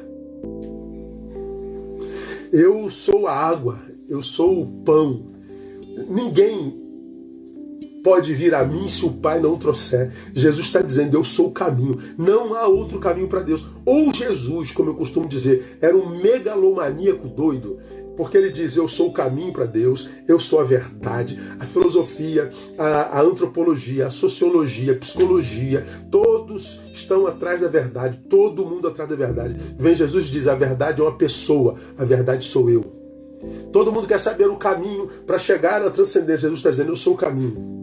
Eu sou a água, eu sou o pão. Ninguém pode vir a mim se o Pai não trouxer. Jesus está dizendo: Eu sou o caminho. Não há outro caminho para Deus. Ou Jesus, como eu costumo dizer, era um megalomaníaco doido. Porque ele diz: Eu sou o caminho para Deus, eu sou a verdade. A filosofia, a, a, antropologia, a sociologia, a psicologia, todos estão atrás da verdade, todo mundo atrás da verdade. Vem Jesus diz: A verdade é uma pessoa, a verdade sou eu. Todo mundo quer saber o caminho para chegar à transcendência. Jesus está dizendo: Eu sou o caminho.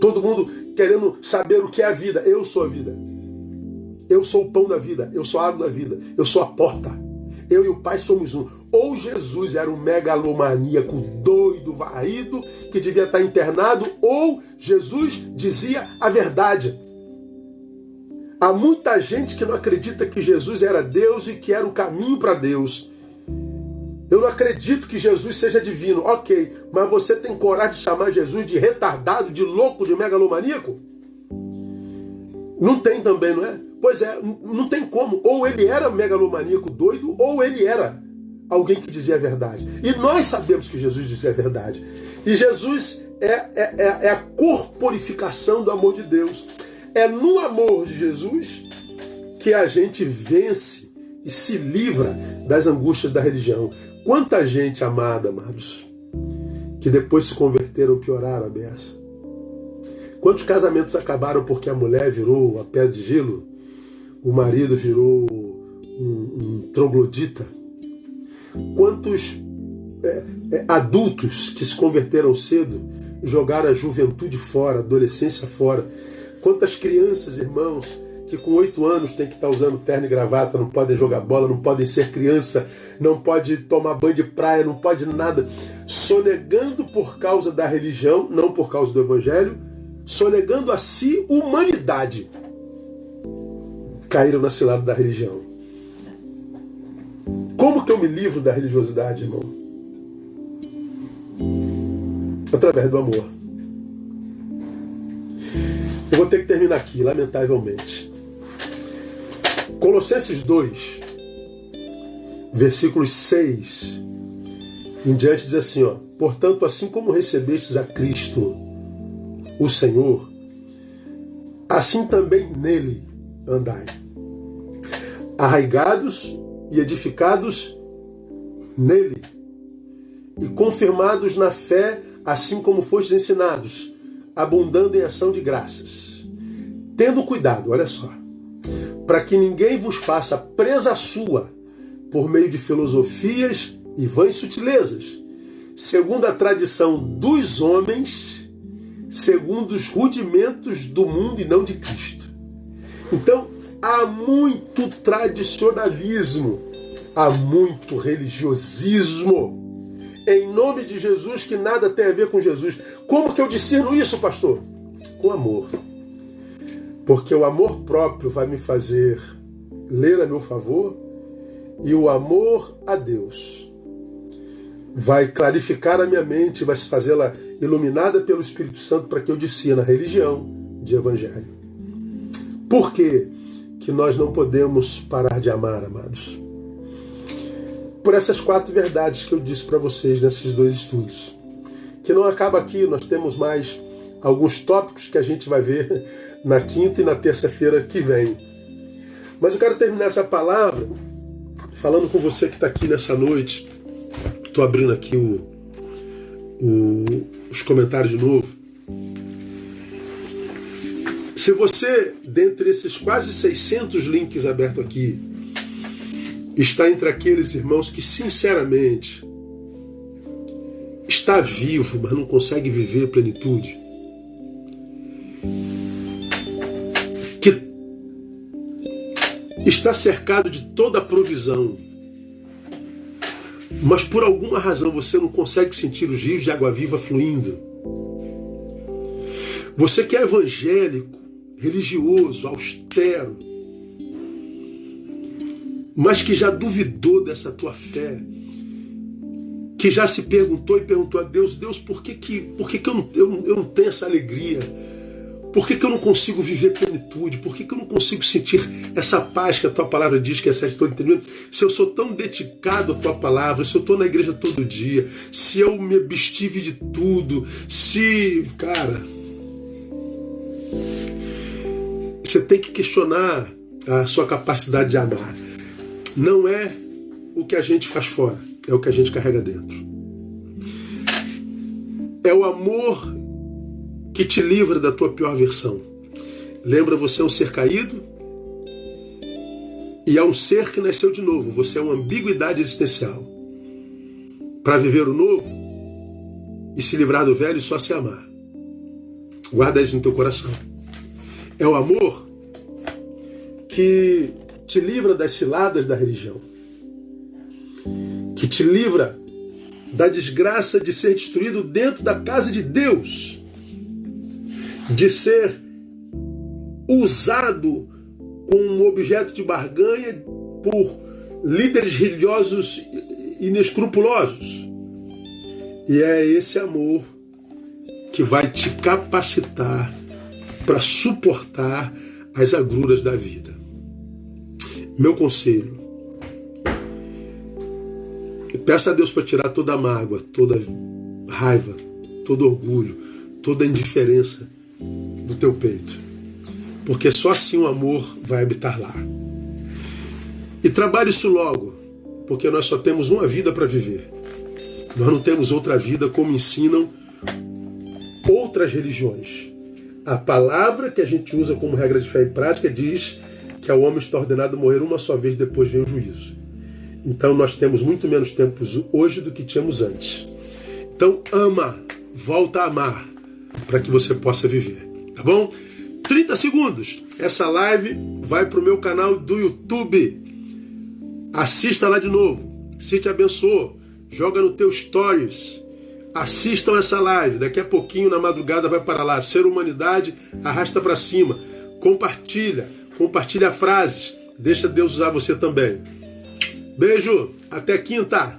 Todo mundo querendo saber o que é a vida. Eu sou a vida. Eu sou o pão da vida. Eu sou a água da vida. Eu sou a porta. Eu e o Pai somos um. Ou Jesus era um megalomaníaco doido, varrido, que devia estar internado, ou Jesus dizia a verdade. Há muita gente que não acredita que Jesus era Deus e que era o caminho para Deus. Eu não acredito que Jesus seja divino. Ok, mas você tem coragem de chamar Jesus de retardado, de louco, de megalomaníaco? Não tem também, não é? Pois é, não tem como. Ou ele era megalomaníaco doido, ou ele era alguém que dizia a verdade. E nós sabemos que Jesus dizia a verdade. E Jesus é, é, é, é a corporificação do amor de Deus. É no amor de Jesus que a gente vence e se livra das angústias da religião. Quanta gente amada, amados, que depois se converteram pioraram a beça. Quantos casamentos acabaram porque a mulher virou a pedra de gelo, o marido virou um, um troglodita? Quantos é, é, adultos que se converteram cedo jogaram a juventude fora, a adolescência fora? Quantas crianças, irmãos, que com oito anos tem que estar usando terno e gravata, não podem jogar bola, não podem ser criança, não pode tomar banho de praia, não pode nada, sonegando por causa da religião, não por causa do evangelho, sonegando a si humanidade, caíram na cilada da religião. Como que eu me livro da religiosidade, irmão? Através do amor. Eu vou ter que terminar aqui, lamentavelmente. Colossenses 2, versículos 6 em diante diz assim, ó: "Portanto, assim como recebestes a Cristo, o Senhor, assim também nele andai, arraigados e edificados nele, e confirmados na fé, assim como fostes ensinados, abundando em ação de graças. Tendo cuidado, olha só, para que ninguém vos faça presa sua por meio de filosofias e vãs sutilezas, segundo a tradição dos homens, segundo os rudimentos do mundo e não de Cristo. Então, há muito tradicionalismo, há muito religiosismo. Em nome de Jesus, que nada tem a ver com Jesus. Como que eu discerno isso, pastor? Com amor. Porque o amor próprio vai me fazer ler a meu favor e o amor a Deus vai clarificar a minha mente, vai fazê-la iluminada pelo Espírito Santo para que eu discina a religião de evangelho. Por que, que nós não podemos parar de amar, amados? Por essas quatro verdades que eu disse para vocês nesses dois estudos. Que não acaba aqui, nós temos mais alguns tópicos que a gente vai ver na quinta e na terça-feira que vem. Mas eu quero terminar essa palavra falando com você que está aqui nessa noite Estou abrindo aqui o, o, os comentários de novo. Se você, dentre esses quase 600 links abertos aqui, está entre aqueles irmãos que, sinceramente, está vivo, mas não consegue viver plenitude, está cercado de toda a provisão, mas por alguma razão você não consegue sentir os rios de água viva fluindo. Você que é evangélico, religioso, austero, mas que já duvidou dessa tua fé, que já se perguntou e perguntou a Deus: Deus, por que, que, por que, que eu, não, eu, eu não tenho essa alegria? Por que, que eu não consigo viver plenitude? Por que, que eu não consigo sentir essa paz que a tua palavra diz que é certo todo entendimento? Se eu sou tão dedicado à tua palavra, se eu estou na igreja todo dia, se eu me abstive de tudo, se. Cara. Você tem que questionar a sua capacidade de amar. Não é o que a gente faz fora, é o que a gente carrega dentro. É o amor que te livra da tua pior versão. Lembra, você é um ser caído e é um ser que nasceu de novo. Você é uma ambiguidade existencial. Para viver o novo e se livrar do velho, só se amar. Guarda isso no teu coração. É o amor que te livra das ciladas da religião, que te livra da desgraça de ser destruído dentro da casa de Deus de ser usado como um objeto de barganha por líderes religiosos inescrupulosos. E é esse amor que vai te capacitar para suportar as agruras da vida. Meu conselho. Peça a Deus para tirar toda a mágoa, toda raiva, todo orgulho, toda indiferença do teu peito. Porque só assim o amor vai habitar lá. E trabalhe isso logo, porque nós só temos uma vida para viver. Nós não temos outra vida como ensinam outras religiões. A palavra que a gente usa como regra de fé e prática diz que ao homem está ordenado morrer uma só vez, depois vem o juízo. Então nós temos muito menos tempo hoje do que tínhamos antes. Então ama, volta a amar, para que você possa viver. Tá bom? 30 segundos. Essa live vai para o meu canal do YouTube. Assista lá de novo. Se te abençoou, joga no teu stories. Assistam essa live. Daqui a pouquinho, na madrugada, vai para lá. Ser humanidade, arrasta para cima. Compartilha. Compartilha frases. Deixa Deus usar você também. Beijo. Até quinta.